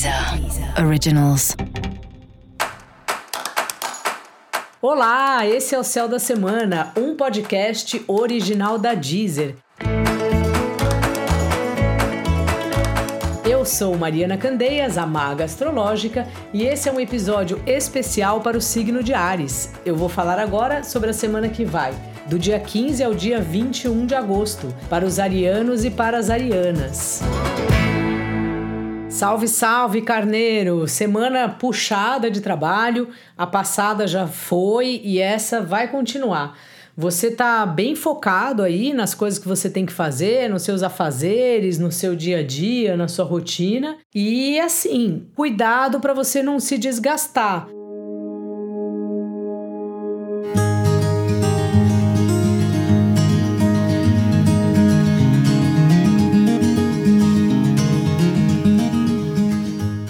Deezer Originals. Olá, esse é o Céu da Semana, um podcast original da Deezer. Eu sou Mariana Candeias, a maga astrológica, e esse é um episódio especial para o signo de Ares. Eu vou falar agora sobre a semana que vai, do dia 15 ao dia 21 de agosto, para os arianos e para as arianas. Salve, salve, carneiro! Semana puxada de trabalho, a passada já foi e essa vai continuar. Você tá bem focado aí nas coisas que você tem que fazer, nos seus afazeres, no seu dia a dia, na sua rotina. E assim, cuidado para você não se desgastar.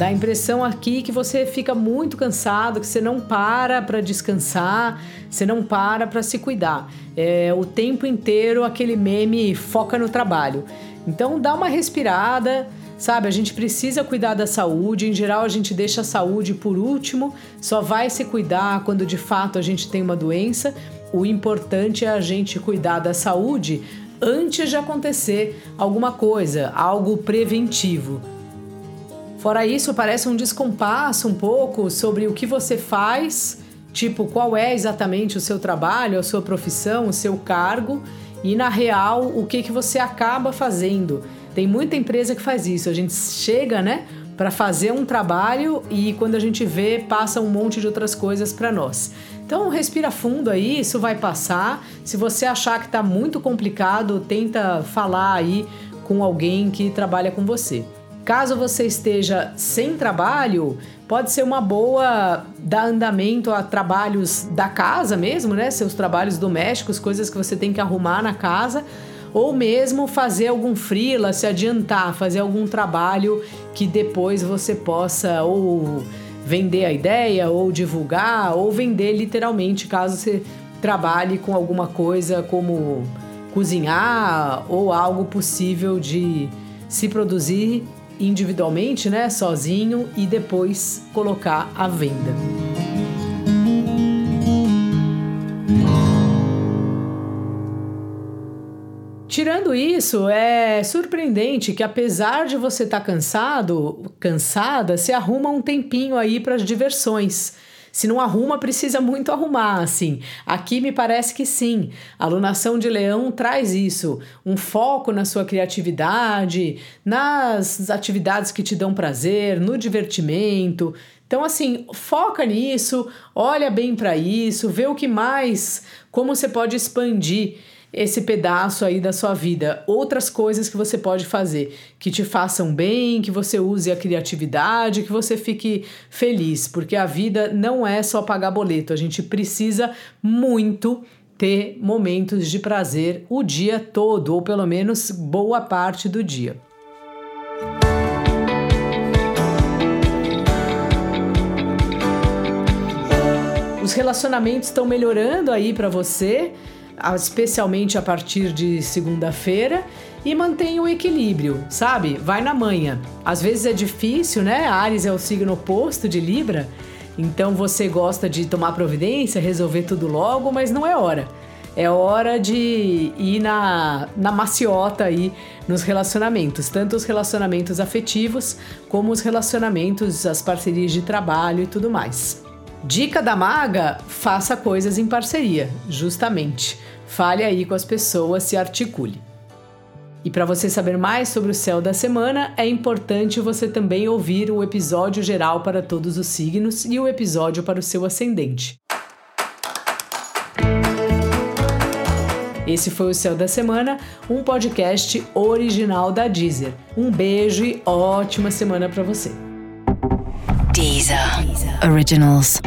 Dá a impressão aqui que você fica muito cansado, que você não para para descansar, você não para para se cuidar. É o tempo inteiro aquele meme foca no trabalho. Então dá uma respirada, sabe? A gente precisa cuidar da saúde. Em geral, a gente deixa a saúde por último, só vai se cuidar quando de fato a gente tem uma doença. O importante é a gente cuidar da saúde antes de acontecer alguma coisa, algo preventivo. Fora isso, parece um descompasso um pouco sobre o que você faz, tipo qual é exatamente o seu trabalho, a sua profissão, o seu cargo e na real o que que você acaba fazendo. Tem muita empresa que faz isso. A gente chega, né, para fazer um trabalho e quando a gente vê, passa um monte de outras coisas para nós. Então, respira fundo aí, isso vai passar. Se você achar que está muito complicado, tenta falar aí com alguém que trabalha com você. Caso você esteja sem trabalho, pode ser uma boa dar andamento a trabalhos da casa mesmo, né? Seus trabalhos domésticos, coisas que você tem que arrumar na casa, ou mesmo fazer algum freela, se adiantar, fazer algum trabalho que depois você possa ou vender a ideia, ou divulgar, ou vender literalmente, caso você trabalhe com alguma coisa como cozinhar ou algo possível de se produzir individualmente, né, sozinho e depois colocar à venda. Tirando isso, é surpreendente que apesar de você estar tá cansado, cansada, se arruma um tempinho aí para as diversões. Se não arruma, precisa muito arrumar, assim. Aqui me parece que sim. A alunação de leão traz isso, um foco na sua criatividade, nas atividades que te dão prazer, no divertimento. Então, assim, foca nisso, olha bem para isso, vê o que mais, como você pode expandir esse pedaço aí da sua vida, outras coisas que você pode fazer que te façam bem, que você use a criatividade, que você fique feliz, porque a vida não é só pagar boleto, a gente precisa muito ter momentos de prazer o dia todo, ou pelo menos boa parte do dia. Os relacionamentos estão melhorando aí para você especialmente a partir de segunda-feira, e mantenha o equilíbrio, sabe? Vai na manhã. Às vezes é difícil, né? Ares é o signo oposto de Libra, então você gosta de tomar providência, resolver tudo logo, mas não é hora. É hora de ir na, na maciota aí nos relacionamentos, tanto os relacionamentos afetivos como os relacionamentos, as parcerias de trabalho e tudo mais. Dica da maga: faça coisas em parceria, justamente. Fale aí com as pessoas, se articule. E para você saber mais sobre o céu da semana, é importante você também ouvir o episódio geral para todos os signos e o episódio para o seu ascendente. Esse foi o Céu da Semana, um podcast original da Deezer. Um beijo e ótima semana para você. Deezer. Deezer. Originals.